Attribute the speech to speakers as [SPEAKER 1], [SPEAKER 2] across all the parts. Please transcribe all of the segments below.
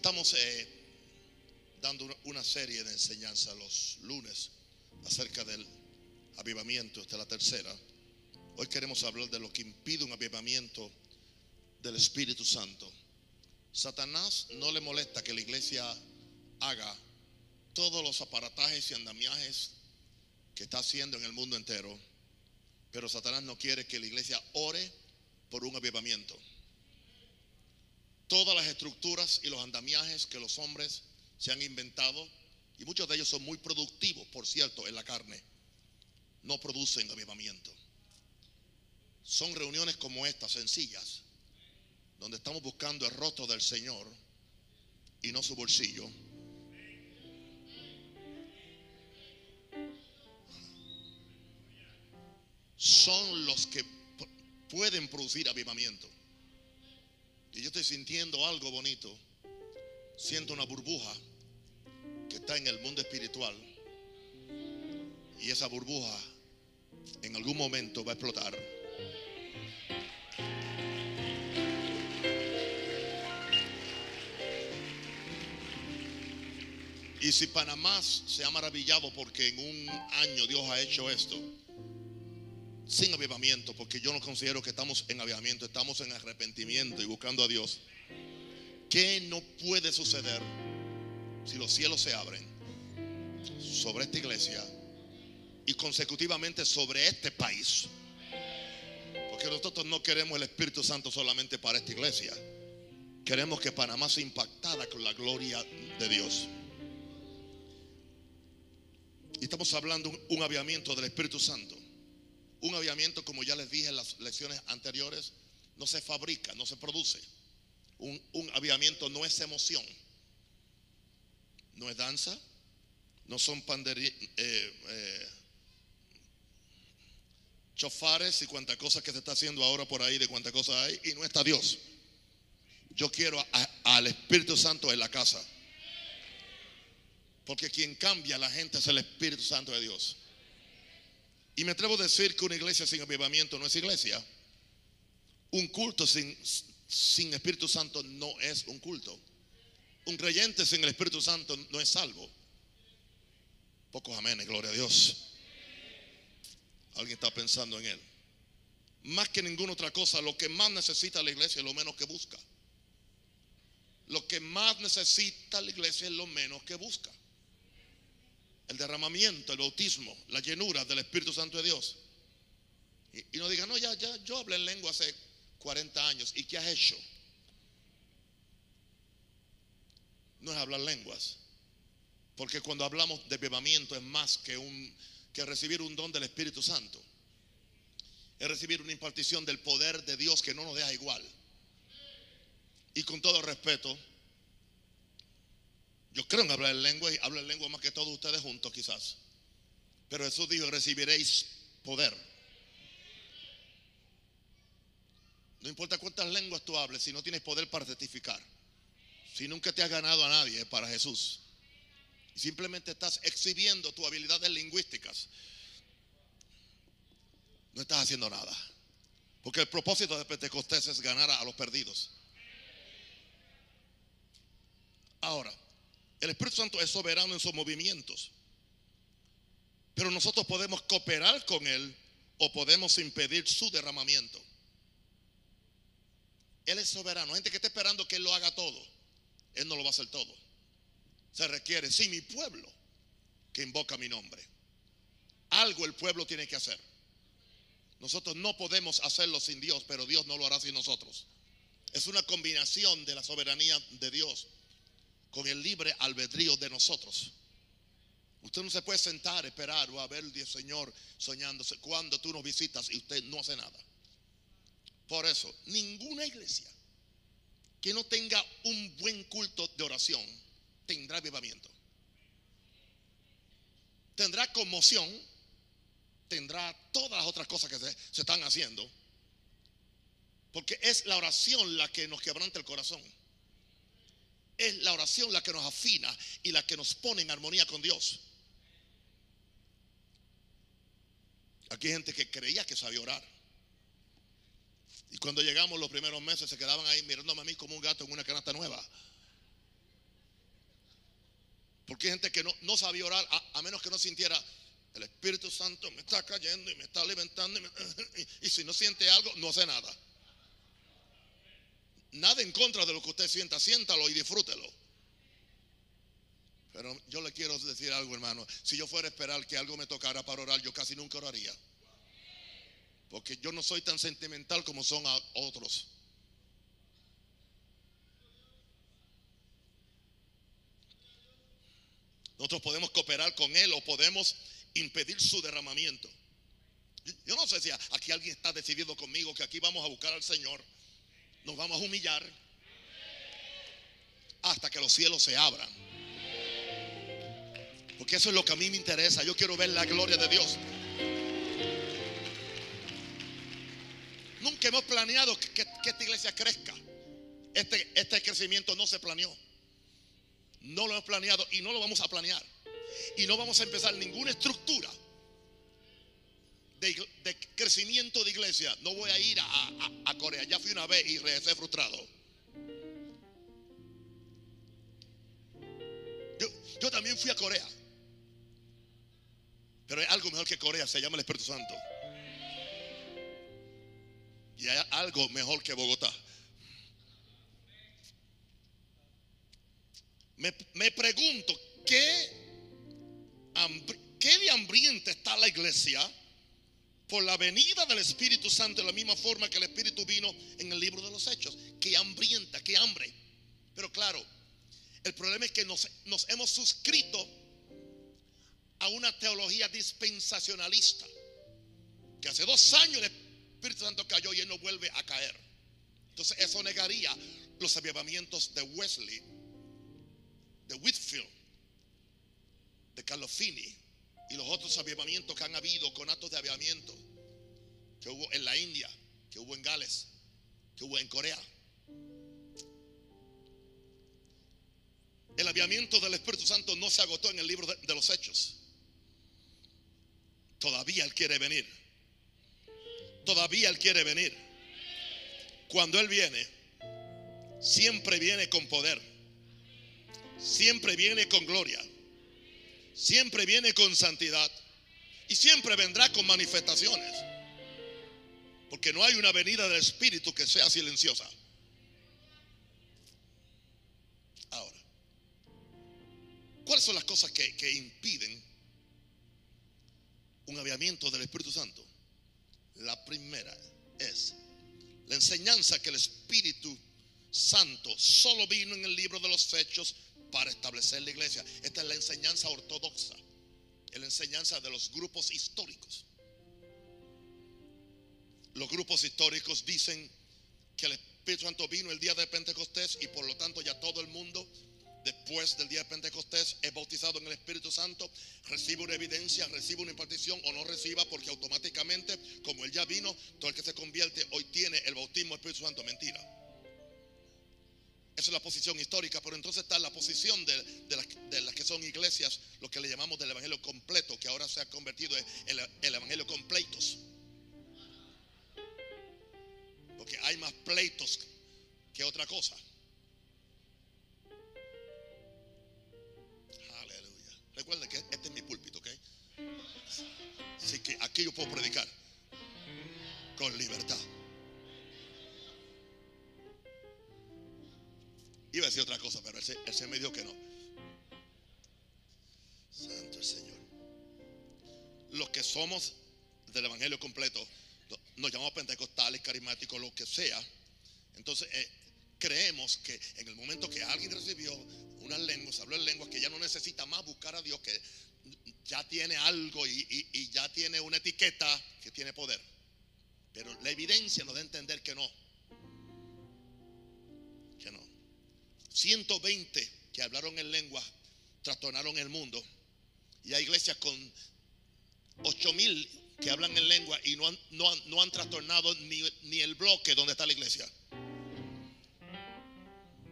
[SPEAKER 1] Estamos eh, dando una- serie de enseñanza los lunes acerca del avivamiento. Esta es la tercera. Hoy queremos hablar de lo que impide un avivamiento del Espíritu Santo. Satanás no le molesta que la iglesia haga todos los aparatajes y andamiajes que está haciendo en el mundo entero, pero Satanás no quiere que la iglesia ore por un avivamiento. Todas las estructuras y los andamiajes que los hombres se han inventado, y muchos de ellos son muy productivos, por cierto, en la carne, no producen avivamiento. Son reuniones como estas, sencillas, donde estamos buscando el rostro del Señor y no su bolsillo. Son los que pu- pueden producir avivamiento. Y yo estoy sintiendo algo bonito. Siento una burbuja que está en el mundo espiritual. Y esa burbuja en algún momento va a explotar. Y si Panamá se ha maravillado porque en un año Dios ha hecho esto, sin avivamiento, porque yo no considero que estamos en avivamiento, estamos en arrepentimiento y buscando a Dios. ¿Qué no puede suceder si los cielos se abren sobre esta iglesia y consecutivamente sobre este país? Porque nosotros no queremos el Espíritu Santo solamente para esta iglesia. Queremos que Panamá sea impactada con la gloria de Dios. Y estamos hablando un, un avivamiento del Espíritu Santo. Un avivamiento, como ya les dije en las lecciones anteriores, no se fabrica, no se produce. Un, un avivamiento no es emoción, no es danza, no son panderi- eh, eh, chofares y cuantas cosas que se está haciendo ahora por ahí, de cuantas cosas hay, y no está Dios. Yo quiero al Espíritu Santo en la casa. Porque quien cambia a la gente es el Espíritu Santo de Dios. Y me atrevo a decir que una iglesia sin avivamiento no es iglesia. Un culto sin, Espíritu Santo no es un culto. Un creyente sin el Espíritu Santo no es salvo. Pocos amenes, gloria a Dios. Alguien está pensando en él. Más que ninguna otra cosa, lo que más necesita la iglesia es lo menos que busca. Lo que más necesita la iglesia es lo menos que busca el derramamiento, el bautismo, la llenura del Espíritu Santo de Dios. Y, no digan, no, ya, ya, yo hablé en lengua hace 40 años. ¿Y qué has hecho? No es hablar lenguas. Porque cuando hablamos de avivamiento es más que, un, que recibir un don del Espíritu Santo. Es recibir una impartición del poder de Dios que no nos deja igual. Y con todo respeto, yo creo en hablar en lengua y hablo en lengua más que todos ustedes juntos quizás. Pero Jesús dijo, recibiréis poder. No importa cuántas lenguas tú hables, si no tienes poder para testificar. Si nunca te has ganado a nadie para Jesús. Simplemente estás exhibiendo tus habilidades lingüísticas. No estás haciendo nada. Porque el propósito de Pentecostés es ganar a los perdidos. Ahora, el Espíritu Santo es soberano en sus movimientos. Pero nosotros podemos cooperar con Él o podemos impedir su derramamiento. Él es soberano. Gente que está esperando que Él lo haga todo. Él no lo va a hacer todo. Se requiere, sí, mi pueblo que invoca mi nombre. Algo el pueblo tiene que hacer. Nosotros no podemos hacerlo sin Dios, pero Dios no lo hará sin nosotros. Es una combinación de la soberanía de Dios con el libre albedrío de nosotros. Usted no se puede sentar, esperar o a ver al Señor soñándose cuando tú nos visitas y usted no hace nada. Por eso, ninguna iglesia que no tenga un buen culto de oración tendrá avivamiento. Tendrá conmoción, tendrá todas las otras cosas que se, se están haciendo, porque es la oración la que nos quebranta el corazón. Es la oración la que nos afina y la que nos pone en armonía con Dios. Aquí hay gente que creía que sabía orar. Y cuando llegamos los primeros meses se quedaban ahí mirándome a mí como un gato en una canasta nueva. Porque hay gente que no, no sabía orar a, a menos que no sintiera el Espíritu Santo me está cayendo y me está levantando. Y, y si no siente algo, no hace nada. Nada en contra de lo que usted sienta, siéntalo y disfrútelo. Pero yo le quiero decir algo, hermano. Si yo fuera a esperar que algo me tocara para orar, yo casi nunca oraría. Porque yo no soy tan sentimental como son otros. Nosotros podemos cooperar con Él o podemos impedir su derramamiento. Yo- Yo no sé si aquí alguien está decidido conmigo que aquí vamos a buscar al Señor. Nos vamos a humillar hasta que los cielos se abran. Porque eso es lo que a mí me interesa. Yo quiero ver la gloria de Dios. Nunca hemos planeado que, esta iglesia crezca. Este, este crecimiento no se planeó. No lo hemos planeado y no lo vamos a planear. Y no vamos a empezar ninguna estructura de, crecimiento de iglesia. No voy a ir a, a- Corea. Ya fui una vez y regresé frustrado. Yo, yo también fui a Corea. Pero hay algo mejor que Corea, se llama el Espíritu Santo. Y hay algo mejor que Bogotá. Me, me pregunto, ¿qué, ¿qué de hambrienta está la iglesia por la venida del Espíritu Santo de la misma forma que el Espíritu vino en el libro de los Hechos? ¿Qué hambrienta, qué hambre? Pero claro, el problema es que nos, hemos suscrito a una teología dispensacionalista. Que hace dos años el Espíritu Santo cayó y él no vuelve a caer. Entonces eso negaría los avivamientos de Wesley, de Whitfield, de Carlos Finney y los otros avivamientos que han habido con actos de avivamiento que hubo en la India, que hubo en Gales, que hubo en Corea. El avivamiento del Espíritu Santo no se agotó en el libro de, de los Hechos. Todavía Él quiere venir. Todavía Él quiere venir. Cuando Él viene, siempre viene con poder. Siempre viene con gloria. Siempre viene con santidad. Y siempre vendrá con manifestaciones. Porque no hay una venida del Espíritu que sea silenciosa. Ahora, ¿cuáles son las cosas que, que impiden un aviamiento del Espíritu Santo? La primera es la enseñanza que el Espíritu Santo solo vino en el libro de los Hechos para establecer la iglesia. Esta es la enseñanza ortodoxa, es la enseñanza de los grupos históricos. Los grupos históricos dicen que el Espíritu Santo vino el día de Pentecostés y por lo tanto ya todo el mundo después del día de Pentecostés es bautizado en el Espíritu Santo, recibe una evidencia, recibe una impartición o no reciba porque automáticamente como él ya vino, todo el que se convierte hoy tiene el bautismo del Espíritu Santo. Mentira. Esa es la posición histórica, pero entonces está la posición de, las, que son iglesias, lo que le llamamos del Evangelio completo, que ahora se ha convertido en el, el Evangelio completos. Porque hay más pleitos que otra cosa. Aleluya. Recuerden que este es mi púlpito, ¿ok? Así que aquí yo puedo predicar con libertad. Iba a decir otra cosa, pero él se, él se me dijo que no. Santo el Señor. Los que somos del Evangelio completo, nos llamamos pentecostales, carismáticos, lo que sea. Entonces, eh, creemos que en el momento que alguien recibió unas lenguas, habló en lenguas, que ya no necesita más buscar a Dios, que ya tiene algo y- y ya tiene una etiqueta que tiene poder. Pero la evidencia nos da a entender que no. 120 que hablaron en lengua trastornaron el mundo. Y hay iglesias con 8000 que hablan en lengua y no han, no no han trastornado ni, ni el bloque donde está la iglesia.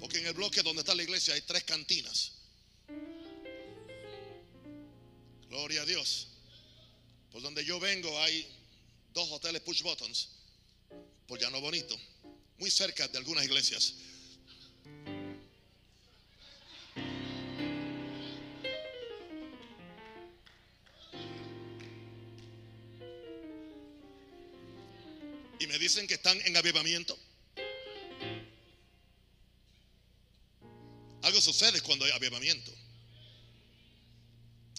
[SPEAKER 1] Porque en el bloque donde está la iglesia hay tres cantinas. Gloria a Dios. Por donde yo vengo hay dos hoteles push buttons. Por Llano Bonito. Muy cerca de algunas iglesias. Me dicen que están en avivamiento. Algo sucede cuando hay avivamiento.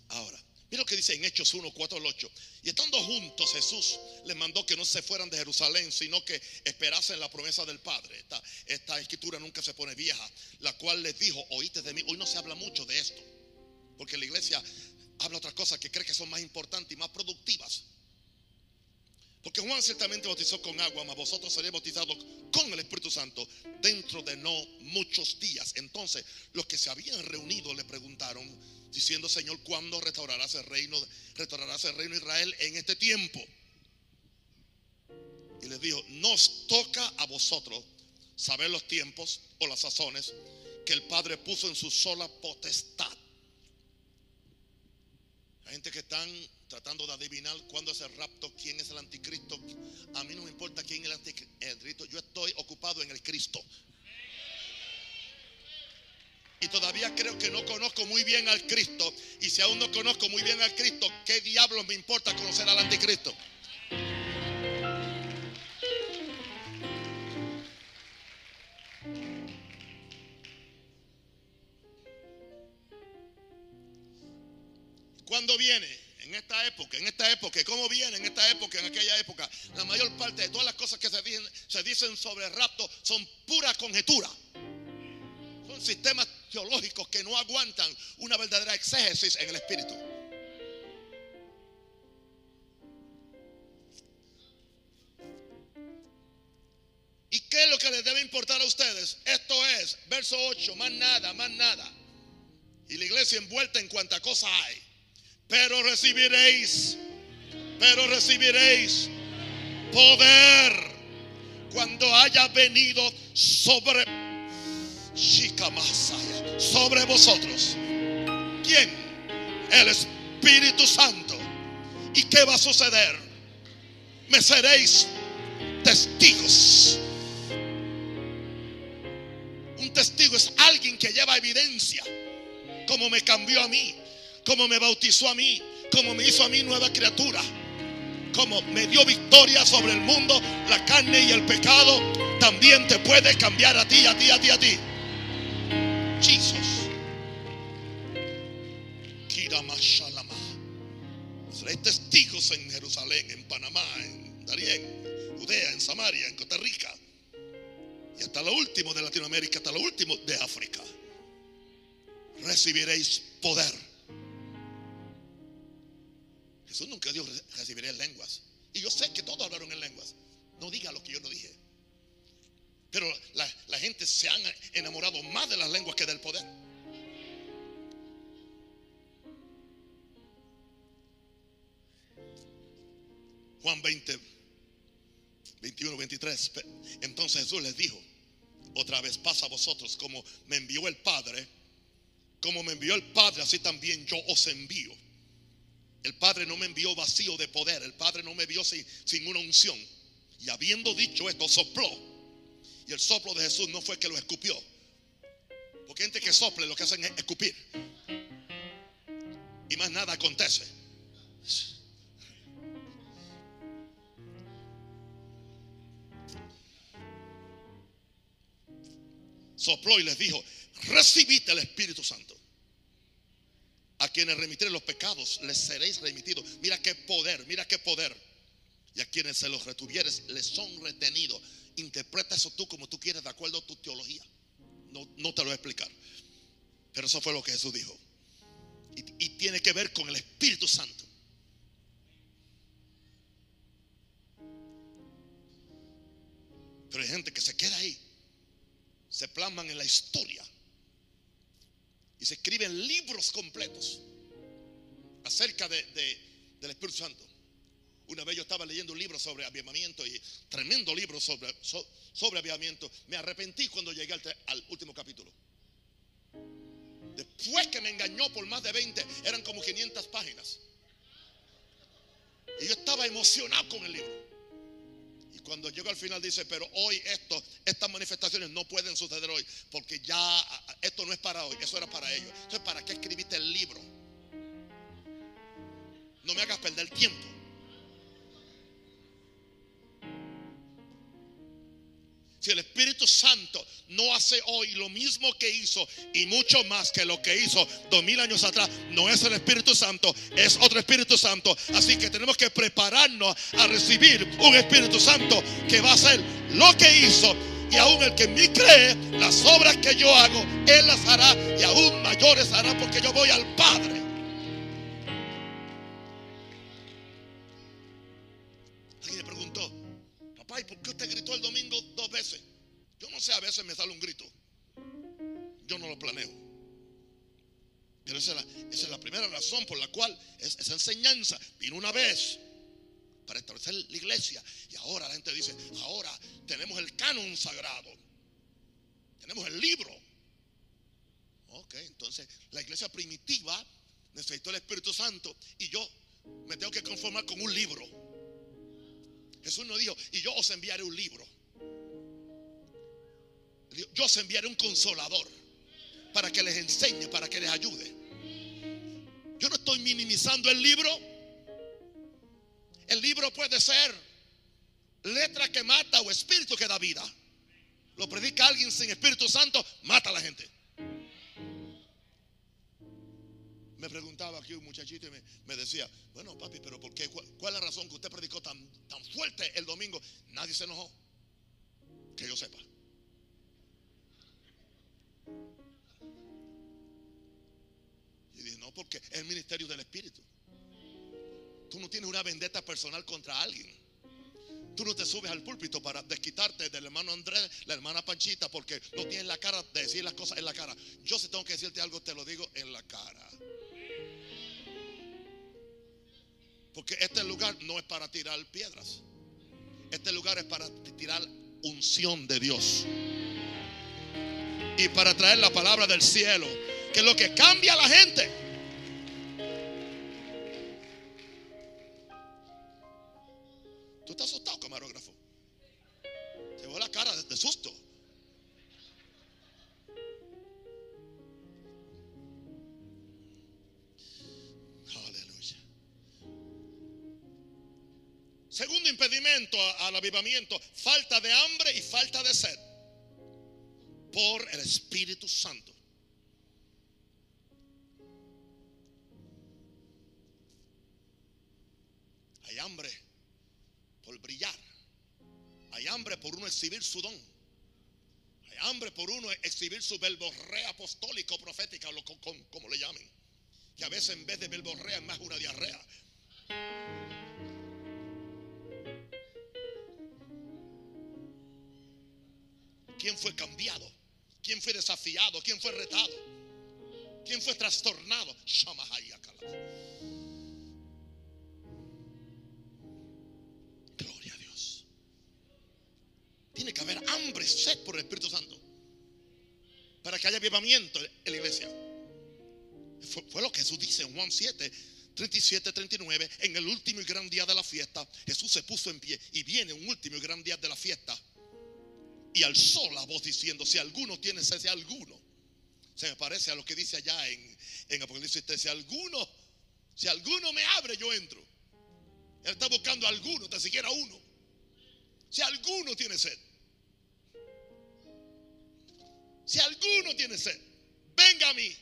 [SPEAKER 1] Ahora, mira lo que dice en Hechos 1, 4 al 8. Y estando juntos, Jesús les mandó que no se fueran de Jerusalén, sino que esperasen la promesa del Padre. Esta, esta escritura nunca se pone vieja, la cual les dijo, oíste de mí. Hoy no se habla mucho de esto, porque la iglesia habla otras cosas que cree que son más importantes y más productivas. Porque Juan ciertamente bautizó con agua, mas vosotros seréis bautizados con el Espíritu Santo dentro de no muchos días. Entonces, los que se habían reunido le preguntaron, diciendo, Señor, ¿cuándo restaurarás el reino, restaurarás el reino de Israel en este tiempo? Y les dijo, nos toca a vosotros saber los tiempos o las sazones que el Padre puso en su sola potestad. Hay gente que están tratando de adivinar cuándo es el rapto, quién es el anticristo. A mí no me importa quién es el anticristo. Yo estoy ocupado en el Cristo. Y todavía creo que no conozco muy bien al Cristo. Y si aún no conozco muy bien al Cristo, ¿qué diablos me importa conocer al anticristo? ¿Cuándo viene? en esta época, en esta época, ¿cómo viene en esta época, en aquella época? La mayor parte de todas las cosas que se dicen, sobre el rapto son pura conjetura. Son sistemas teológicos que no aguantan una verdadera exégesis en el espíritu. ¿Y qué es lo que les debe importar a ustedes? Esto es, verso 8, más nada, más nada. Y la iglesia envuelta en cuanta cosa hay pero recibiréis, pero recibiréis poder cuando haya venido sobre sobre vosotros. ¿Quién? El Espíritu Santo. ¿Y qué va a suceder? Me seréis testigos. Un testigo es alguien que lleva evidencia, como me cambió a mí, como me bautizó a mí, como me hizo a mí nueva criatura, como me dio victoria sobre el mundo, la carne y el pecado, también te puede cambiar a ti, a ti, a ti, a ti. Jesus. Seréis testigos en Jerusalén, en Panamá, en Darién, Judea, en Samaria, en Costa Rica. Y hasta lo último de Latinoamérica, hasta lo último de África. Recibiréis poder Jesús nunca dijo recibiré lenguas. Y yo sé que todos hablaron en lenguas. No diga lo que yo no dije. Pero la, gente se han enamorado más de las lenguas que del poder. Juan 20, 21, 23. Entonces Jesús les dijo, otra vez pasa a vosotros como me envió el Padre, como me envió el Padre, así también yo os envío. El Padre no me envió vacío de poder. El Padre no me envió sin, sin una unción. Y habiendo dicho esto, sopló. Y el soplo de Jesús no fue que lo escupió. Porque gente que sople lo que hacen es escupir. Y más nada acontece. Sopló y les dijo, recibiste el Espíritu Santo. A quienes remitiré los pecados, les seréis remitidos. Mira qué poder, mira qué poder. Y a quienes se los retuvieres, les son retenidos. Interpreta eso tú como tú quieres, de acuerdo a tu teología. No, no te lo voy a explicar. Pero eso fue lo que Jesús dijo. Y, y tiene que ver con el Espíritu Santo. Pero hay gente que se queda ahí. Se plasman en la historia y se escriben libros completos acerca de, del Espíritu Santo. Una vez yo estaba leyendo un libro sobre avivamiento y tremendo libro sobre, sobre avivamiento. Me arrepentí cuando llegué al, al, último capítulo. Después que me engañó por más de 20, eran como 500 páginas. Y yo estaba emocionado con el libro cuando llega al final dice, pero hoy esto, estas manifestaciones no pueden suceder hoy, porque ya esto no es para hoy, eso era para ellos. Entonces, ¿para qué escribiste el libro? No me hagas perder tiempo. Santo no hace hoy lo mismo que hizo y mucho más que lo que hizo dos mil años atrás, no es el Espíritu Santo, es otro Espíritu Santo. Así que tenemos que prepararnos a recibir un Espíritu Santo que va a hacer lo que hizo. Y aún el que en mí cree, las obras que yo hago, Él las hará y aún mayores hará porque yo voy al Padre. Papá, ¿y por qué usted gritó el domingo dos veces? Yo no sé, a veces me sale un grito. Yo no lo planeo. Pero esa es la, primera razón por la cual esa enseñanza vino una vez para establecer la iglesia. Y ahora la gente dice, ahora tenemos el canon sagrado. Tenemos el libro. Ok, entonces la iglesia primitiva necesitó el Espíritu Santo y yo me tengo que conformar con un libro. Jesús nos dijo, y yo os enviaré un libro. Yo os enviaré un consolador para que les enseñe, para que les ayude. Yo no estoy minimizando el libro. El libro puede ser letra que mata o espíritu que da vida. Lo predica alguien sin Espíritu Santo, mata a la gente. Me preguntaba aquí un muchachito y me, decía, bueno papi, pero ¿por qué? ¿Cuál, es la razón que usted predicó tan, tan fuerte el domingo? Nadie se enojó. Que yo sepa. Y dije, no, porque es el ministerio del Espíritu. Tú no tienes una vendetta personal contra alguien. Tú no te subes al púlpito para desquitarte del hermano Andrés, la hermana Panchita, porque no tienes la cara de decir las cosas en la cara. Yo si tengo que decirte algo, te lo digo en la cara. Porque este lugar no es para tirar piedras. Este lugar es para tirar unción de Dios. Y para traer la palabra del cielo. Que es lo que cambia a la gente. Segundo impedimento al avivamiento, falta de hambre y falta de sed por el Espíritu Santo. Hay hambre por brillar. Hay hambre por uno exhibir su don. Hay hambre por uno exhibir su verborrea apostólica o profética, como, le llamen. Que a veces en vez de verborrea es más una diarrea. Fue cambiado? ¿Quién fue desafiado? ¿Quién fue retado? ¿Quién fue trastornado? Gloria a Dios. Tiene que haber hambre, sed por el Espíritu Santo. Para que haya avivamiento en la iglesia. Fue, fue lo que Jesús dice en Juan 7, 37, 39. En el último y gran día de la fiesta, Jesús se puso en pie. Y viene un último y gran día de la fiesta y alzó la voz diciendo, si alguno tiene sed, si alguno, se me parece a lo que dice allá en, en Apocalipsis si alguno, si alguno me abre, yo entro. Él está buscando a alguno, tan siquiera uno. Si alguno tiene sed, si alguno tiene sed, venga a mí,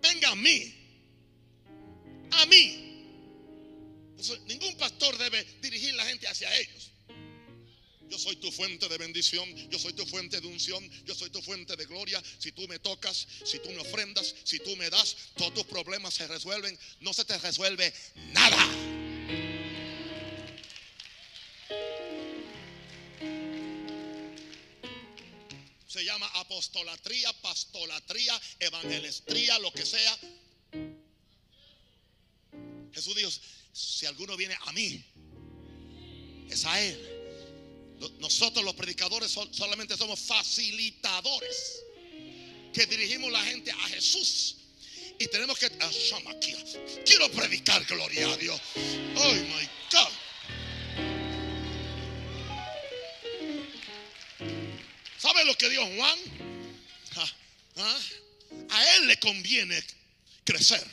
[SPEAKER 1] venga a mí, a mí. ningún pastor debe dirigir la gente hacia ellos. Soy tu fuente de bendición, yo soy tu fuente de unción, yo soy tu fuente de gloria. Si tú me tocas, si tú me ofrendas, si tú me das, todos tus problemas se resuelven. No se te resuelve nada. Se llama apostolatría, pastolatría, evangelistría, lo que sea. Jesús dijo, si alguno viene a mí, es a Él. Nosotros los predicadores solamente somos facilitadores que dirigimos la gente a Jesús. Y tenemos que... Quiero predicar gloria a Dios. Oh my God. ¿Sabe lo que dijo Juan? A él le conviene crecer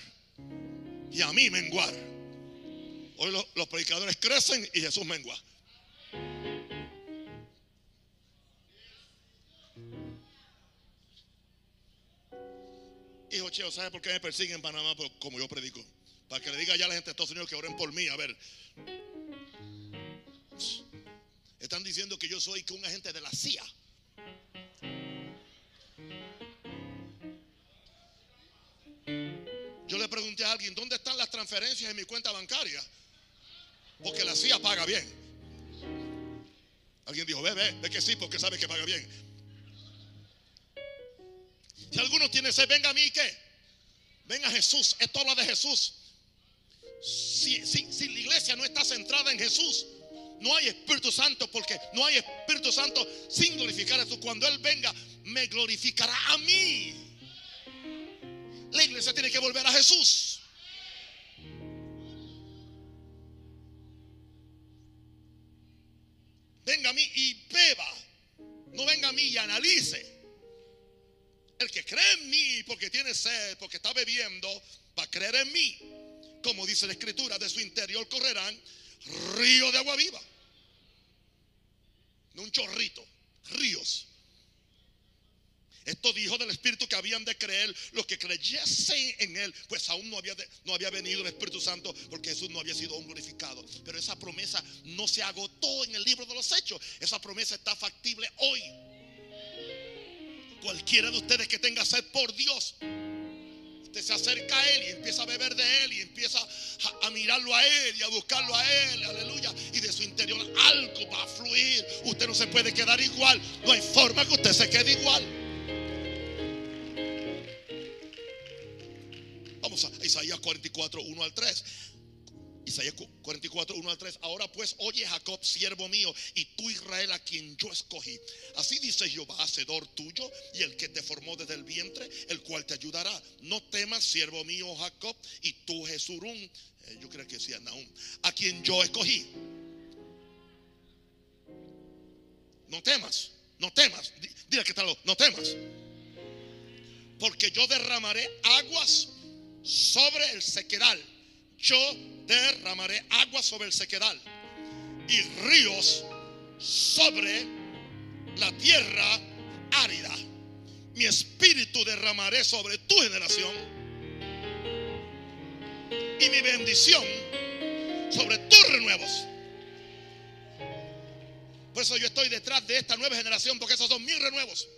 [SPEAKER 1] y a mí menguar. Hoy los predicadores crecen y Jesús mengua. Cheo, ¿sabe por qué me persiguen en Panamá? Por- como yo predico. Para que le diga ya a la gente de Estados Unidos que oren por mí. A ver. Están diciendo que yo soy que un agente de la CIA. Yo le pregunté a alguien, ¿dónde están las transferencias en mi cuenta bancaria? Porque la CIA paga bien. Alguien dijo, ve, ve, ve que sí, porque sabe que paga bien. Si alguno tiene sed, venga a mí, ¿qué? Venga a Jesús. Esto habla de Jesús. Si, si, si la iglesia no está centrada en Jesús, no hay Espíritu Santo, porque no hay Espíritu Santo sin glorificar a Jesús. Cuando Él venga, me glorificará a mí. La iglesia tiene que volver a Jesús. Venga a mí y beba. No venga a mí y analice. Porque tiene sed, porque está bebiendo, va a creer en mí. Como dice la escritura, de su interior correrán ríos de agua viva. No un chorrito, ríos. Esto dijo del Espíritu que habían de creer los que creyesen en Él, pues aún no había, no había venido el Espíritu Santo porque Jesús no había sido aún glorificado. Pero esa promesa no se agotó en el libro de los Hechos. Esa promesa está factible hoy. Cualquiera de ustedes que tenga sed por Dios, usted se acerca a Él y empieza a beber de Él y empieza a, mirarlo a Él y a buscarlo a Él, aleluya. Y de su interior algo va a fluir. Usted no se puede quedar igual. No hay forma que usted se quede igual. Vamos a Isaías 44, 1 al 3. Isaías 44, 1 al 3. Ahora pues, oye Jacob, siervo mío, y tú Israel, a quien yo escogí. Así dice Jehová, hacedor tuyo, y el que te formó desde el vientre, el cual te ayudará. No temas, siervo mío Jacob, y tú Jesurún, eh, yo creo que decía Naum, a quien yo escogí. No temas, no temas. Di- Dile que lo- no temas. Porque yo derramaré aguas sobre el sequedal. Yo derramaré aguas sobre el sequedal y ríos sobre la tierra árida. Mi espíritu derramaré sobre tu generación y mi bendición sobre tus renuevos. Por eso yo estoy detrás de esta nueva generación, porque esos son mis renuevos.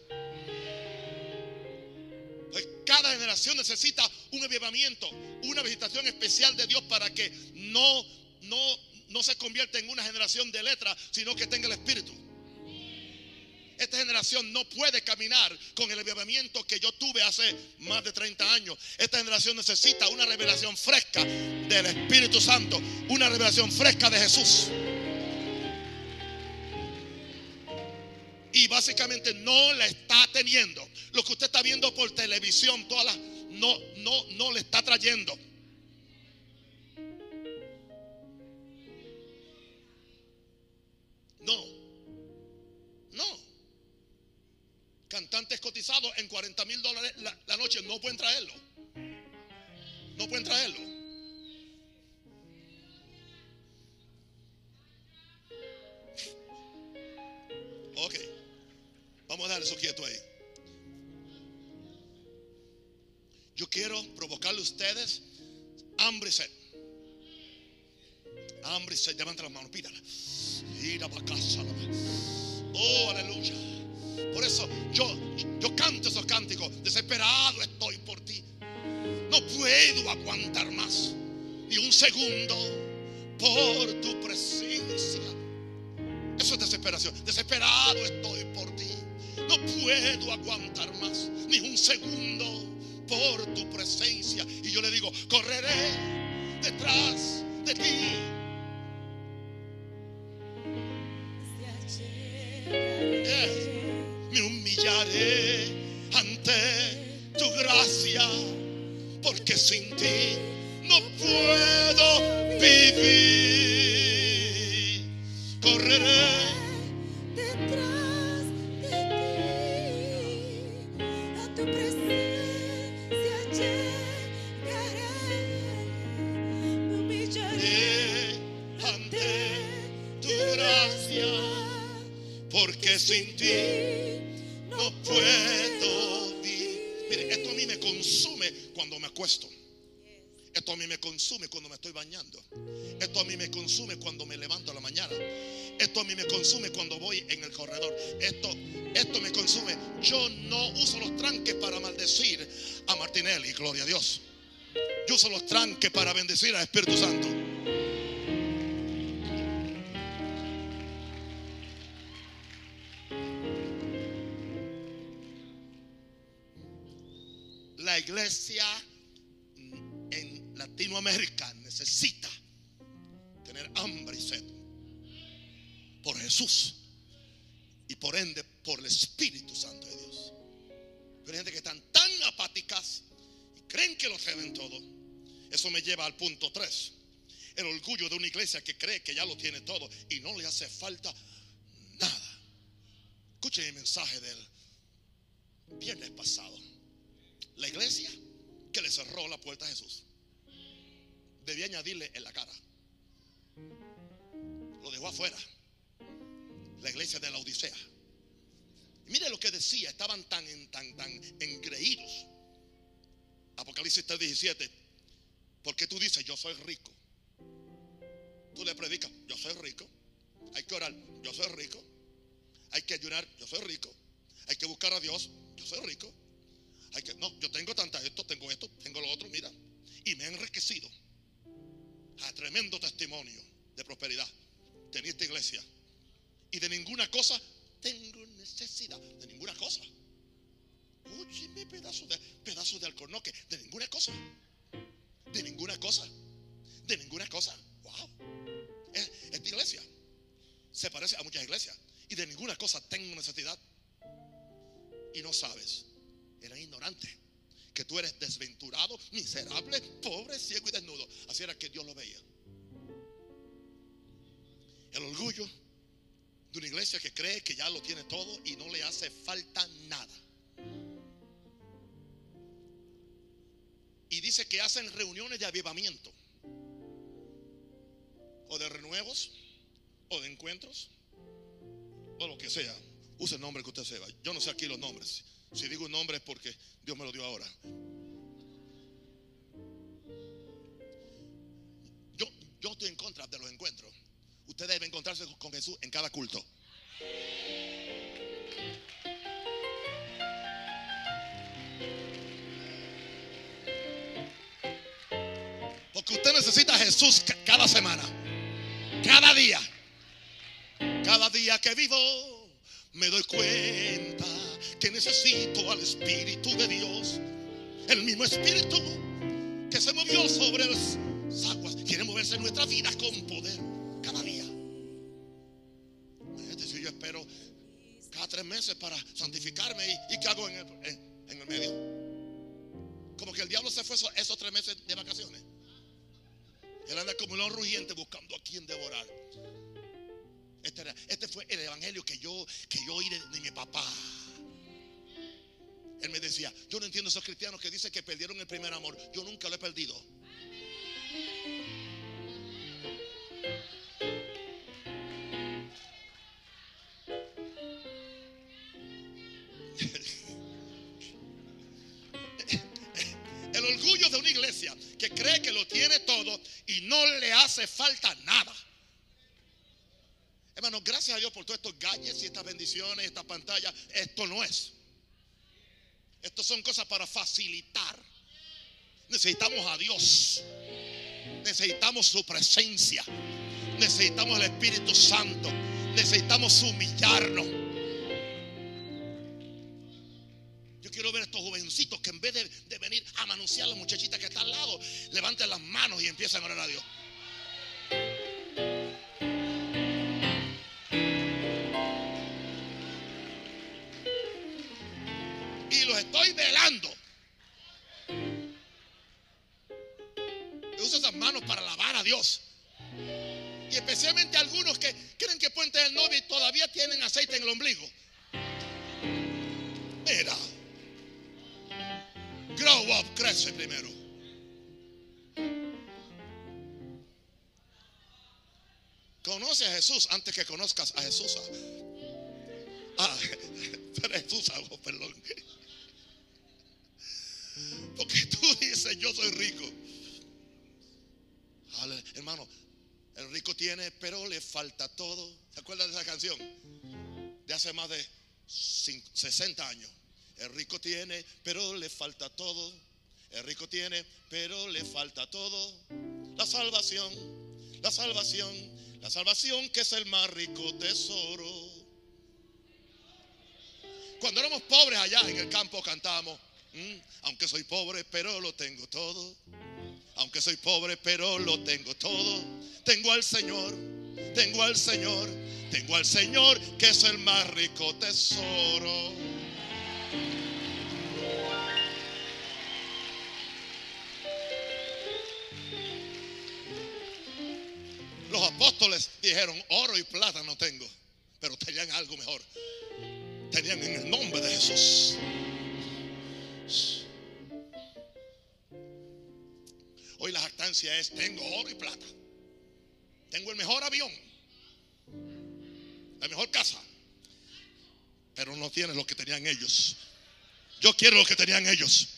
[SPEAKER 1] Cada generación necesita un avivamiento, una visitación especial de Dios para que no, no, no se convierta en una generación de letra, sino que tenga el Espíritu. Esta generación no puede caminar con el avivamiento que yo tuve hace más de 30 años. Esta generación necesita una revelación fresca del Espíritu Santo, una revelación fresca de Jesús. Y básicamente no la está teniendo. Lo que usted está viendo por televisión, todas las no no no le está trayendo. No. No. Cantantes cotizados en 40 mil dólares la, la noche no pueden traerlo. No pueden traerlo. Ok. Vamos a dar eso quieto ahí. Yo quiero provocarle a ustedes hambre y sed. Hambre y sed. Levanta las manos, pídala. Ir para casa. Oh, aleluya. Por eso yo, yo canto esos cánticos. Desesperado estoy por ti. No puedo aguantar más. Ni un segundo por tu presencia. Eso es desesperación. Desesperado estoy por ti. No puedo aguantar más ni un segundo por tu presencia. Y yo le digo, correré detrás de ti. Yes. Me humillaré ante tu gracia, porque sin ti no puedo vivir. Correré acuesto. Esto a mí me consume cuando me estoy bañando. Esto a mí me consume cuando me levanto a la mañana. Esto a mí me consume cuando voy en el corredor. Esto, esto me consume. Yo no uso los tranques para maldecir a Martinelli, gloria a Dios. Yo uso los tranques para bendecir al Espíritu Santo. La iglesia Latinoamérica necesita tener hambre y sed por Jesús y por ende por el Espíritu Santo de Dios. Pero hay gente que están tan apáticas y creen que lo tienen todo. Eso me lleva al punto 3. El orgullo de una iglesia que cree que ya lo tiene todo y no le hace falta nada. Escuchen el mensaje del viernes pasado. La iglesia que le cerró la puerta a Jesús debía añadirle en la cara. Lo dejó afuera. La iglesia de la Odisea. Y mire lo que decía, estaban tan, tan, tan engreídos. Apocalipsis 3:17. Porque tú dices, yo soy rico. Tú le predicas, yo soy rico. Hay que orar, yo soy rico. Hay que ayunar, yo soy rico. Hay que buscar a Dios, yo soy rico. Hay que, no, yo tengo tanta esto, tengo esto, tengo lo otro, mira. Y me he enriquecido. A tremendo testimonio de prosperidad. Tenía esta iglesia. Y de ninguna cosa tengo necesidad. De ninguna cosa. Óyeme, pedazo de, pedazo de alcornoque. De ninguna cosa. De ninguna cosa. De ninguna cosa. Wow. Es- Esta iglesia se parece a muchas iglesias. Y de ninguna cosa tengo necesidad. Y no sabes. Eran ignorantes. Que tú eres desventurado, miserable, pobre, ciego y desnudo. Así era que Dios lo veía. El orgullo de una iglesia que cree que ya lo tiene todo y no le hace falta nada. Y dice que hacen reuniones de avivamiento. O de renuevos. O de encuentros. O lo que sea. Use el nombre que usted sepa. Yo no sé aquí los nombres. Si digo un nombre es porque Dios me lo dio ahora. Yo, yo estoy en contra de los encuentros. Usted debe encontrarse con Jesús en cada culto. Porque usted necesita a Jesús ca- cada semana, cada día. Cada día que vivo me doy cuenta que necesito al Espíritu de Dios. El mismo Espíritu que se movió sobre las aguas quiere moverse en nuestra vida con poder cada día. Si yo espero cada tres meses para santificarme y, y ¿qué hago en el, medio? Como que el diablo se fue esos, tres meses de vacaciones. Él anda como un rugiente buscando a quien devorar. Este, este fue el evangelio que yo, que yo oí de mi papá. Él me decía, yo no entiendo esos cristianos que dicen que perdieron el primer amor. Yo nunca lo he perdido. El orgullo de una iglesia que cree que lo tiene todo y no le hace falta nada. Hermano, gracias a Dios por todos estos gadgets y estas bendiciones, esta pantalla. Esto no es. Esto son cosas para facilitar. Necesitamos a Dios. Necesitamos su presencia. Necesitamos el Espíritu Santo. Necesitamos humillarnos. Yo quiero ver a estos jovencitos que en vez de, venir a manosear a la muchachita que está al lado, levanten las manos y empiezan a orar a Dios. Tener novia y todavía tienen aceite en el ombligo. Mira. Grow up, crece primero. Conoce a Jesús antes que conozcas a Jesús. Ah, pero Jesús, oh, perdón. Porque tú dice, yo soy rico. Hermano, el rico tiene, pero le falta todo. ¿Se acuerdan de esa canción? De hace más de cin- 60 años. El rico tiene, pero le falta todo. El rico tiene, pero le falta todo. La salvación, la salvación, la salvación que es el más rico tesoro. Cuando éramos pobres allá en el campo cantábamos, "Mm, aunque soy pobre, pero lo tengo todo. Aunque soy pobre, pero lo tengo todo. Tengo al Señor, tengo al Señor, tengo al Señor que es el más rico tesoro. Los apóstoles dijeron, oro y plata no tengo, pero tenían algo mejor. Tenían en el nombre de Jesús. Hoy la jactancia es, tengo oro y plata. Tengo el mejor avión. La mejor casa. Pero no tienes lo que tenían ellos. Yo quiero lo que tenían ellos.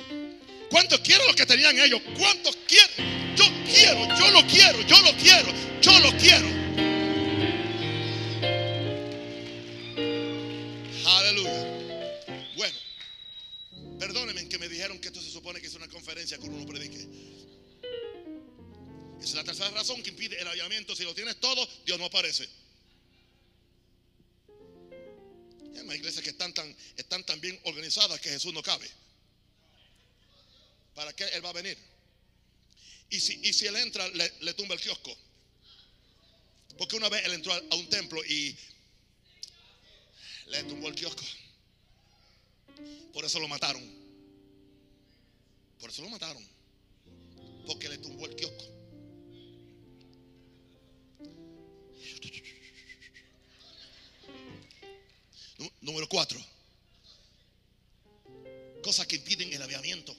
[SPEAKER 1] ¿Cuántos quiero lo que tenían ellos? ¿Cuántos quieren? Yo quiero, yo lo quiero, yo lo quiero, yo lo quiero. Aleluya. Bueno, perdónenme que me dijeron que esto se supone que es una conferencia que uno predique. Esa es la tercera razón que impide el avivamiento. Si lo tienes todo, Dios no aparece. Hay iglesias que están tan, están tan bien organizadas que Jesús no cabe. ¿Para qué Él va a venir? Y si, y si Él entra, le, tumba el kiosco. Porque una vez Él entró a un templo y le tumbó el kiosco. Por eso lo mataron. Por eso lo mataron. Porque le tumbó el kiosco. Nú- Número cuatro. Cosas que impiden el aviamiento.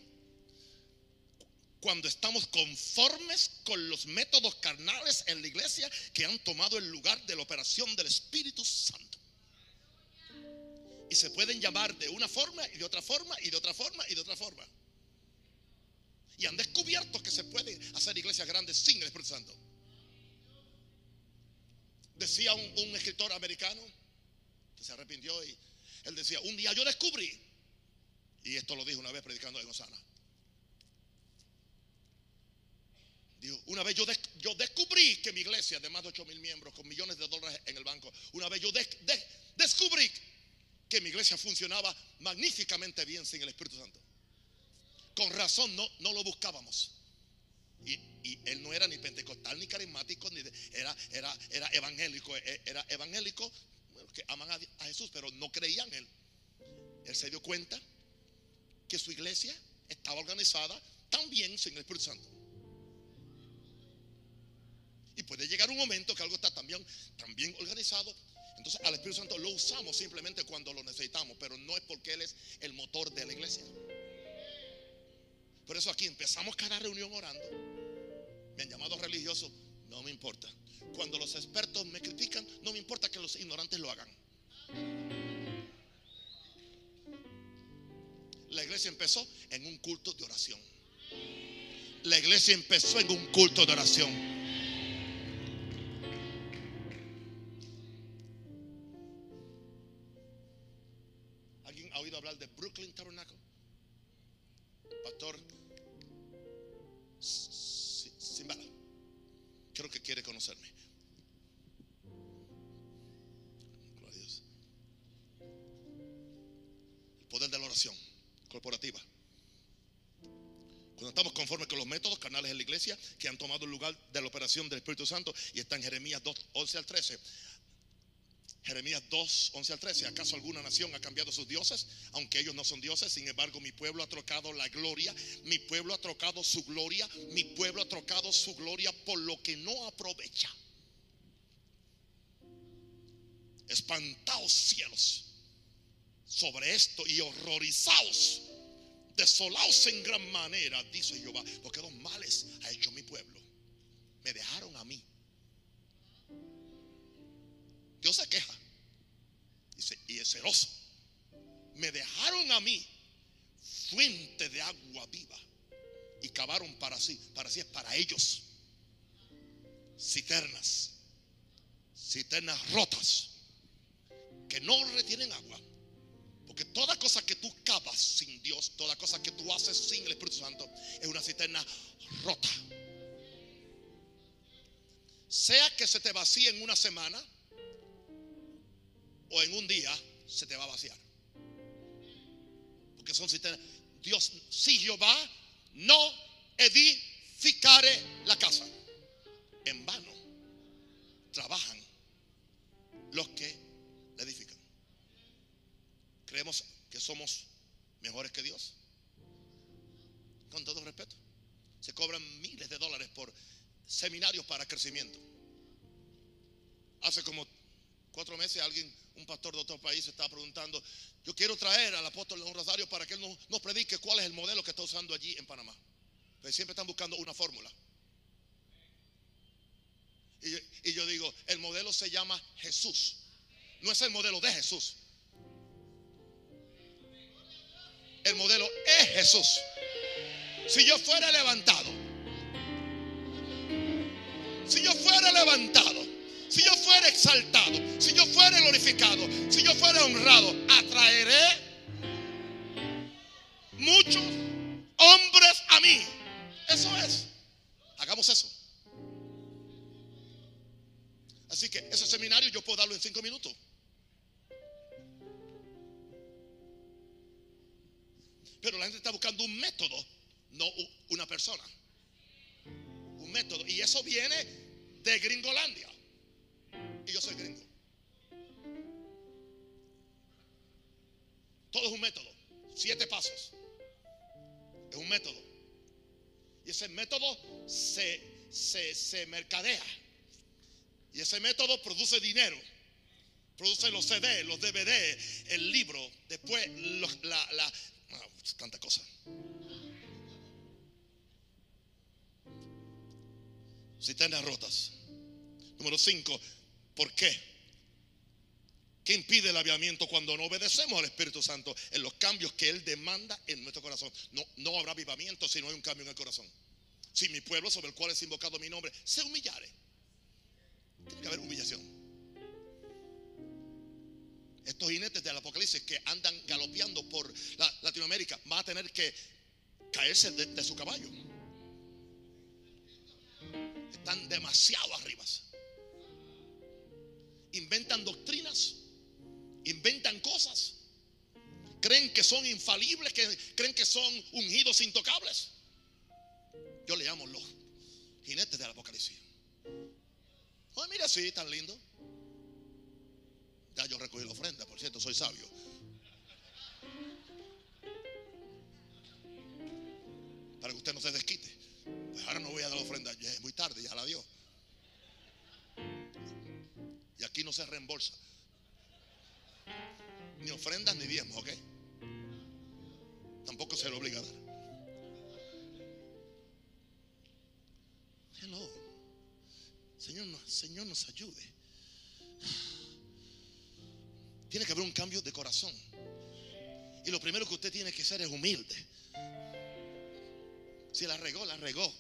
[SPEAKER 1] Cuando estamos conformes con los métodos carnales en la iglesia que han tomado el lugar de la operación del Espíritu Santo. Y se pueden llamar de una forma y de otra forma y de otra forma y de otra forma. Y han descubierto que se pueden hacer iglesias grandes sin el Espíritu Santo. Decía un, escritor americano que se arrepintió y él decía, un día yo descubrí, y esto lo dijo una vez predicando en Osana. Dijo, una vez yo, des- yo descubrí que mi iglesia de más de 8 mil miembros con millones de dólares en el banco, una vez yo des- des- descubrí que mi iglesia funcionaba magníficamente bien sin el Espíritu Santo. Con razón no, no lo buscábamos. Y, y él no era ni pentecostal ni carismático, ni era, era, era evangélico, e- era evangélico que aman a, a Jesús, pero no creían en él. Él se dio cuenta que su iglesia estaba organizada tan bien sin el Espíritu Santo. Y puede llegar un momento que algo está tan bien organizado. Entonces al Espíritu Santo lo usamos simplemente cuando lo necesitamos, pero no es porque Él es el motor de la iglesia. Por eso aquí empezamos cada reunión orando. Me han llamado religioso, no me importa. Cuando los expertos me critican, no me importa que los ignorantes lo hagan. La iglesia empezó en un culto de oración. La iglesia empezó en un culto de oración. Conocerme. El poder de la oración corporativa. Cuando estamos conformes con los métodos carnales de la iglesia que han tomado el lugar de la operación del Espíritu Santo y está en Jeremías 2, 11 al 13. Jeremías 2, 11 al 13. ¿Acaso alguna nación ha cambiado sus dioses? Aunque ellos no son dioses, sin embargo mi pueblo ha trocado la gloria, mi pueblo ha trocado su gloria, mi pueblo ha trocado su gloria por lo que no aprovecha. Espantaos cielos sobre esto y horrorizaos, desolaos en gran manera, dice Jehová, porque dos males ha hecho mi pueblo. Me dejaron a mí. Dios se queja dice, y es celoso. Me dejaron a mí fuente de agua viva y cavaron para sí, para sí es para ellos. Citernas, citernas rotas, que no retienen agua. Porque toda cosa que tú cavas sin Dios, toda cosa que tú haces sin el Espíritu Santo, es una cisterna rota. Sea que se te vacíe en una semana o en un día, se te va a vaciar. Porque son cisternas. Dios, si Jehová no edificare la casa, en vano trabajan los que la edifican. Creemos que somos mejores que Dios. Con todo respeto. Se cobran miles de dólares por seminarios para crecimiento. Hace como cuatro meses alguien, un pastor de otro país, estaba preguntando, yo quiero traer al apóstol León Rosario para que él nos, predique cuál es el modelo que está usando allí en Panamá. Pero siempre están buscando una fórmula. Y yo digo, el modelo se llama Jesús. No es el modelo de Jesús. El modelo es Jesús. Si yo fuera levantado, si yo fuera levantado, si yo fuera exaltado, si yo fuera glorificado, si yo fuera honrado, atraeré muchos hombres a mí. Eso es. Hagamos eso. Así que ese seminario yo puedo darlo en cinco minutos. Pero la gente está buscando un método, no una persona. Un método. Y eso viene de Gringolandia. Yo soy gringo. Todo es un método. Siete pasos. Es un método. Y ese método se, se, se mercadea. Y ese método produce dinero. Produce los CD, los DVD, el libro, después los- la, la ah, tanta cosa. Cisternas rotas. Número 5. ¿Por qué? ¿Qué impide el aviamiento cuando no obedecemos al Espíritu Santo en los cambios que Él demanda en nuestro corazón? No, no habrá avivamiento si no hay un cambio en el corazón. Si mi pueblo sobre el cual es invocado mi nombre se humillare. Tiene que haber humillación. Estos jinetes del Apocalipsis que andan galopeando por la- Latinoamérica van a tener que caerse de, de su caballo. Están demasiado arriba. Inventan doctrinas, inventan cosas. Creen que son infalibles, que creen que son ungidos intocables. Yo le llamo los jinetes del Apocalipsis. Ay, mira, sí, tan lindo. Ya yo recogí la ofrenda, por cierto, soy sabio. No se reembolsa. Ni ofrendas ni diezmos, ¿ok? Tampoco se le obliga a dar. Hello. Señor, Señor nos ayude. Tiene que haber un cambio de corazón. Y lo primero que usted tiene que ser es humilde. Si la regó, la regó.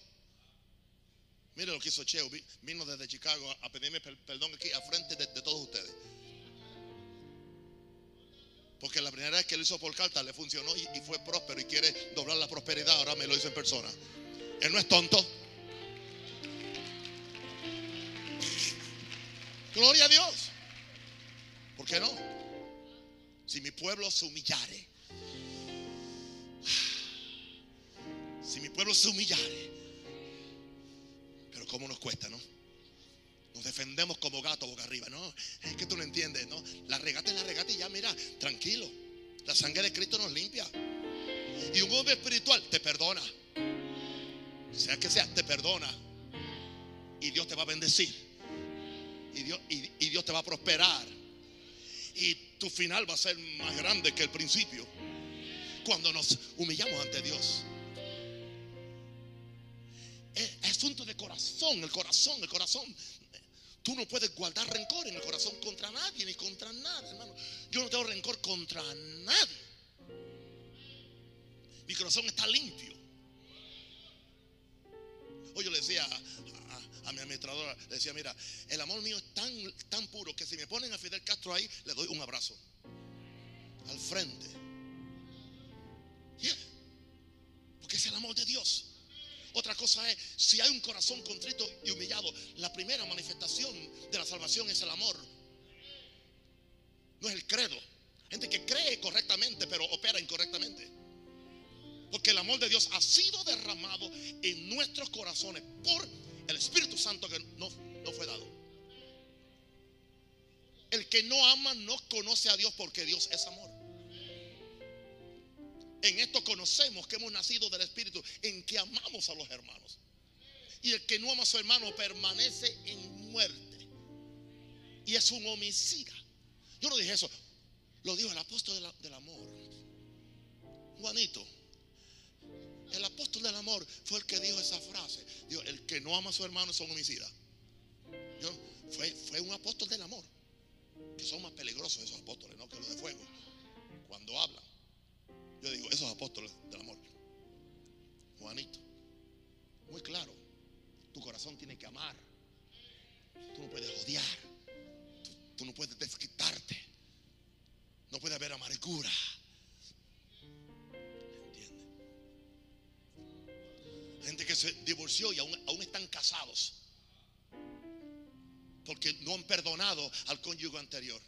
[SPEAKER 1] Mire lo que hizo Cheo. Vi- Vino desde Chicago a- pedirme per- perdón aquí a frente de, de todos ustedes. Porque la primera vez que lo hizo por carta le funcionó y, y fue próspero y quiere doblar la prosperidad. Ahora me lo hizo en persona. Él no es tonto. Gloria a Dios. ¿Por qué no? Si mi pueblo se humillare. Si mi pueblo se humillare. Cómo nos cuesta, ¿no? Nos defendemos como gato boca arriba. No, es que tú no entiendes, ¿no? La regata es la regata y ya, mira, tranquilo. La sangre de Cristo nos limpia. Y un hombre espiritual te perdona. Sea que sea, te perdona. Y Dios te va a bendecir. Y Dios, y, Dios te va a prosperar. Y tu final va a ser más grande que el principio. Cuando nos humillamos ante Dios. Es asunto de corazón, el corazón, el corazón. Tú no puedes guardar rencor en el corazón contra nadie ni contra nada, hermano. Yo no tengo rencor contra nadie. Mi corazón está limpio. Hoy yo le decía a, mi administradora, le decía, mira, el amor mío es tan, tan puro que si me ponen a Fidel Castro ahí, le doy un abrazo. Al frente. Yeah. Porque es el amor de Dios. Otra cosa es, si hay un corazón contrito y humillado, la primera manifestación de la salvación es el amor. No es el credo. Gente que cree correctamente, pero opera incorrectamente. Porque el amor de Dios ha sido derramado en nuestros corazones por el Espíritu Santo que no, no fue dado. El que no ama no conoce a Dios porque Dios es amor. En esto conocemos que hemos nacido del Espíritu, en que amamos a los hermanos. Y el que no ama a su hermano permanece en muerte. Y es un homicida. Yo no dije eso. Lo dijo el apóstol del amor. Juanito. El apóstol del amor fue el que dijo esa frase. Dijo, el que no ama a su hermano es un homicida. Yo- fue, fue un apóstol del amor. Que son más peligrosos esos apóstoles, ¿no? Que los de fuego. Cuando hablan. Yo digo, esos apóstoles del amor. Juanito. Muy claro. Tu corazón tiene que amar. Tú no puedes odiar. Tú, no puedes desquitarte. No puede haber amargura. ¿Entiendes? Gente que se divorció y aún, aún están casados. Porque no han perdonado al cónyuge anterior.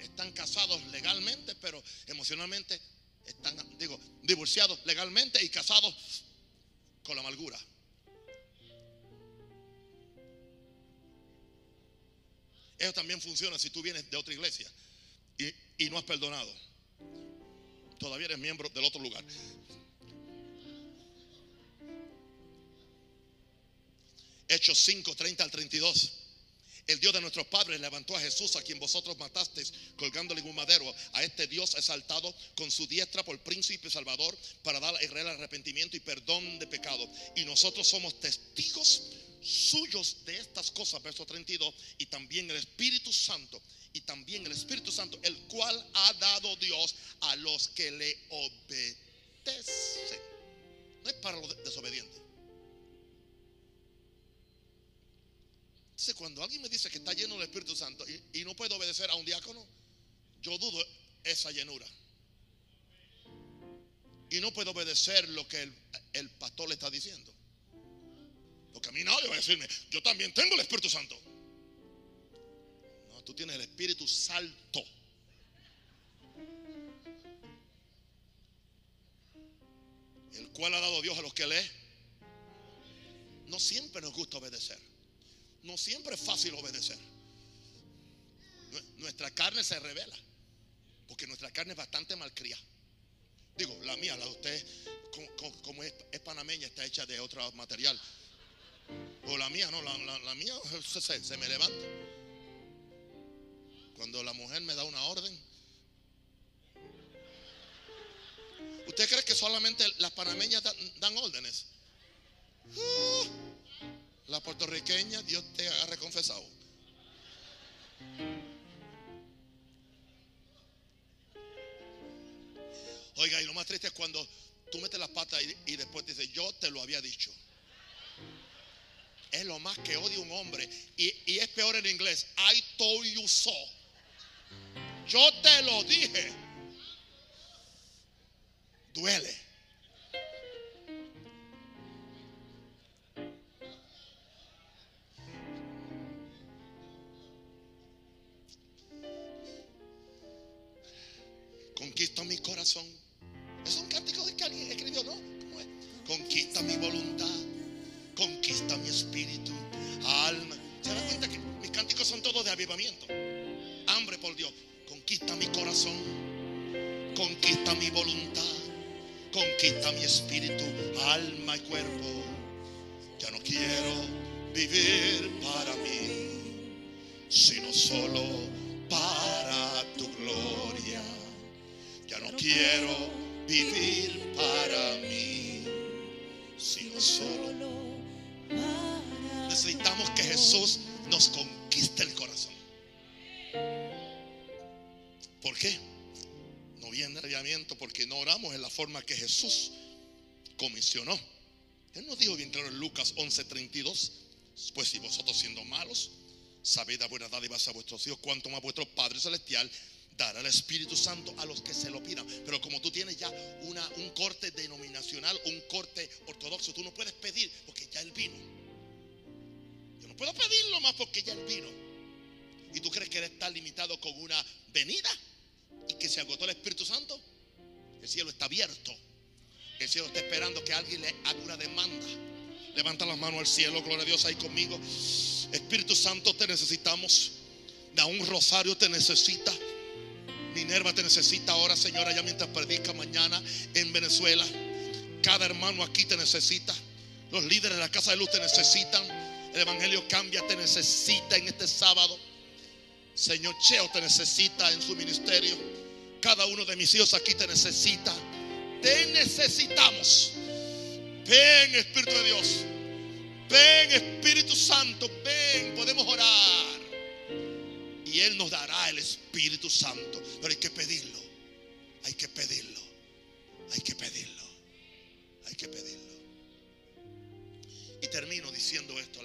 [SPEAKER 1] Están casados legalmente, pero emocionalmente están, digo, divorciados legalmente y casados con la amargura. Eso también funciona si tú vienes de otra iglesia y, y no has perdonado. Todavía eres miembro del otro lugar. Hechos 5, 30 al 32. El Dios de nuestros padres levantó a Jesús, a quien vosotros matasteis, colgándole en un madero. A este Dios exaltado con su diestra por príncipe salvador, para dar a Israel arrepentimiento y perdón de pecado. Y nosotros somos testigos suyos de estas cosas, verso 32. Y también el Espíritu Santo, y también el Espíritu Santo, el cual ha dado Dios a los que le obedecen. No es para los desobedientes. Entonces, cuando alguien me dice que está lleno del Espíritu Santo y, no puede obedecer a un diácono, yo dudo esa llenura. Y no puedo obedecer lo que el, pastor le está diciendo. Porque a mí nadie va a decirme, yo también tengo el Espíritu Santo. No, tú tienes el Espíritu Salto. El cual ha dado Dios a los que lee. No siempre nos gusta obedecer. No siempre es fácil obedecer. Nue- Nuestra carne se revela. Porque nuestra carne es bastante malcriada. Digo, la mía, la de usted, como, es, panameña, está hecha de otro material. O la mía, no, la, mía se, se- me levanta. Cuando la mujer me da una orden. ¿Usted cree que solamente las panameñas dan, órdenes? Uh, la puertorriqueña, Dios te agarre confesado. Oiga, y lo más triste es cuando tú metes las patas y, después te dice, yo te lo había dicho. Es lo más que odia un hombre. Y, y es peor en inglés. I told you so. Yo te lo dije. Duele. Corazón. Es un cántico que alguien escribió, ¿no? ¿Cómo es? Conquista mi voluntad. Conquista mi espíritu. Alma. ¿Se dan cuenta que mis cánticos son todos de avivamiento? Hambre por Dios. Conquista mi corazón. Conquista mi voluntad. Conquista mi espíritu, alma y cuerpo. Ya no quiero vivir para mí, sino solo No quiero vivir para mí, sino solo. Necesitamos que Jesús nos conquiste el corazón. ¿Por qué? No viene avivamiento porque no oramos en la forma que Jesús comisionó. Él nos dijo bien claro en Lucas 11:32, pues si vosotros siendo malos, sabéis dar buenas dádivas a vuestros hijos, cuanto más vuestro Padre Celestial dará el Espíritu Santo a los que se lo pidan. Pero como tú tienes ya un corte denominacional, un corte ortodoxo, tú no puedes pedir porque ya Él vino. Yo no puedo pedirlo más porque ya Él vino. ¿Y tú crees que Él está limitado con una venida y que se agotó el Espíritu Santo? El cielo está abierto. El cielo está esperando que alguien le haga una demanda. Levanta las manos al cielo, gloria a Dios ahí conmigo. Espíritu Santo, te necesitamos. Da un rosario te necesita. Minerva te necesita ahora, Señora, ya mientras predica mañana en Venezuela. Cada hermano aquí te necesita. Los líderes de la casa de luz te necesitan. El Evangelio cambia, te necesita en este sábado. Señor Cheo te necesita en su ministerio. Cada uno de mis hijos aquí te necesita. Te necesitamos. Ven, Espíritu de Dios. Ven, Espíritu Santo. Ven, podemos orar. Y Él nos dará el Espíritu Santo. Pero hay que pedirlo. Hay que pedirlo. Hay que pedirlo. Hay que pedirlo. Y termino diciendo esto.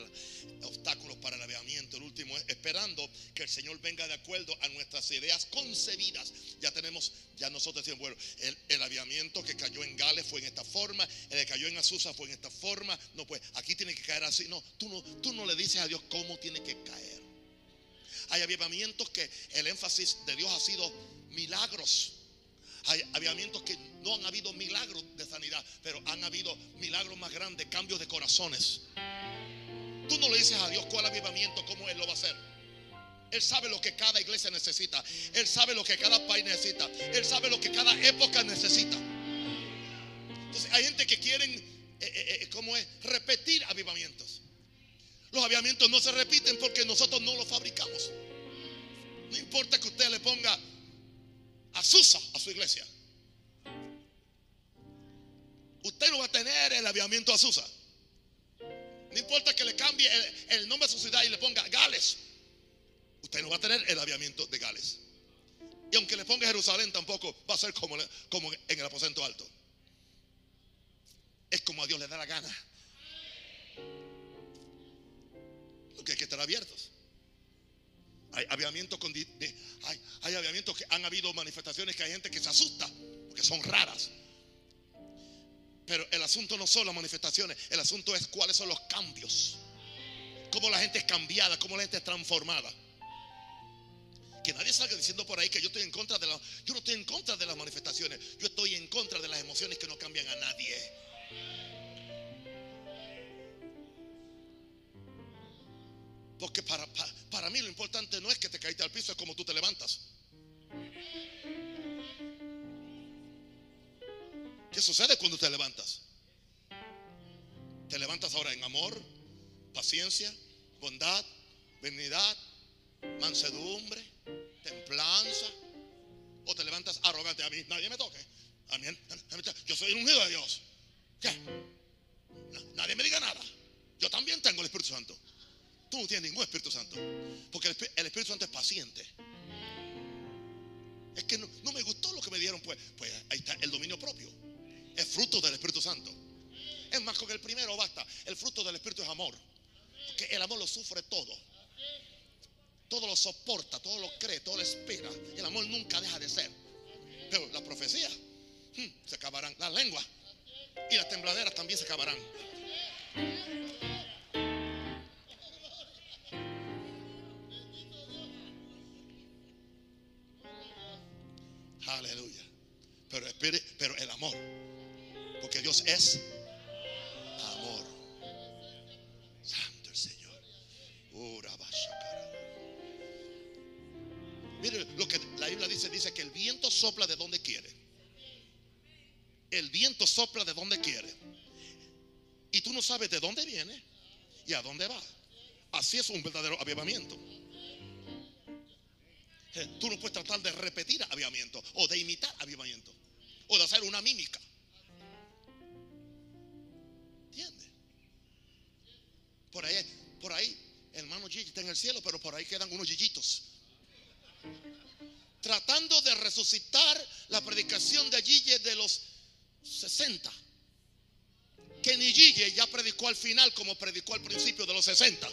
[SPEAKER 1] Obstáculos para el aviamiento. El último es esperando que el Señor venga de acuerdo a nuestras ideas concebidas. Ya tenemos, ya nosotros decimos, bueno, el, el aviamiento que cayó en Gales fue en esta forma, el que cayó en Azusa fue en esta forma. No, pues aquí tiene que caer así. No, tú no, tú no le dices a Dios cómo tiene que caer. Hay avivamientos que el énfasis de Dios ha sido milagros. Hay avivamientos que no han habido milagros de sanidad, pero han habido milagros más grandes, cambios de corazones. Tú no le dices a Dios cuál avivamiento, cómo Él lo va a hacer. Él sabe lo que cada iglesia necesita. Él sabe lo que cada país necesita. Él sabe lo que cada época necesita. Entonces hay gente que quieren, eh, eh, eh, ¿cómo es? Repetir avivamientos. Los avivamientos no se repiten porque nosotros no los fabricamos. No importa que usted le ponga Azusa a su iglesia. Usted no va a tener el avivamiento Azusa. No importa que le cambie el, el nombre de su ciudad y le ponga Gales. Usted no va a tener el aviamiento de Gales. Y aunque le ponga Jerusalén, tampoco va a ser como, como en el aposento alto. Es como a Dios le da la gana. Lo que hay que estar abiertos. Hay aviamientos que han habido manifestaciones que hay gente que se asusta porque son raras. Pero el asunto no son las manifestaciones, el asunto es cuáles son los cambios. Cómo la gente es cambiada, cómo la gente es transformada. Que nadie salga diciendo por ahí que yo estoy en contra de la, yo no estoy en contra de las manifestaciones, yo estoy en contra de las emociones que no cambian a nadie. Porque para, para, mí lo importante no es que te caíste al piso, es como tú te levantas. ¿Qué sucede cuando te levantas? Te levantas ahora en amor, paciencia, bondad, benignidad, mansedumbre, templanza. O te levantas arrogante. A mí nadie me toque. A mí, yo soy un ungido de Dios. ¿Qué? Na- Nadie me diga nada. Yo también tengo el Espíritu Santo. Tú no tienes ningún Espíritu Santo. Porque el, Espí- el Espíritu Santo es paciente. Es que no, me gustó lo que me dieron. Pues, pues ahí está el dominio propio. Es fruto del Espíritu Santo. Es más, con el primero basta. El fruto del Espíritu es amor. Porque el amor lo sufre todo. Todo lo soporta, todo lo cree, todo lo espera. El amor nunca deja de ser. Pero la profecía hmm, se acabarán. Las lenguas y las tembladeras también se acabarán. Pero, pero el amor. Porque Dios es amor. Santo el Señor. Mire lo que la Biblia dice, dice que el viento sopla de donde quiere. El viento sopla de donde quiere. Y tú no sabes de dónde viene y a dónde va. Así es un verdadero avivamiento. Eh, Tú no puedes tratar de repetir avivamiento o de imitar avivamiento o de hacer una mímica. ¿Entiendes? Por ahí, por ahí, hermano Gigi está en el cielo, pero por ahí quedan unos Gigitos. Tratando de resucitar la predicación de Gigi de los 60. Kenny Gille ya predicó al final como predicó al principio de los 60.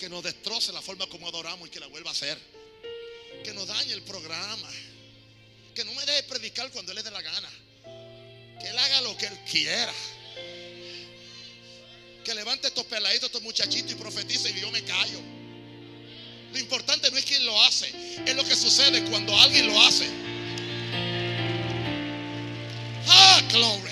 [SPEAKER 1] Que nos destroce la forma como adoramos y que la vuelva a hacer. Que nos dañe el programa. Que no me deje predicar cuando él le dé la gana. Que él haga lo que él quiera. Que levante estos peladitos, estos muchachitos y profetice y yo me callo. Lo importante no es quién lo hace, es lo que sucede cuando alguien lo hace. Ah, glory.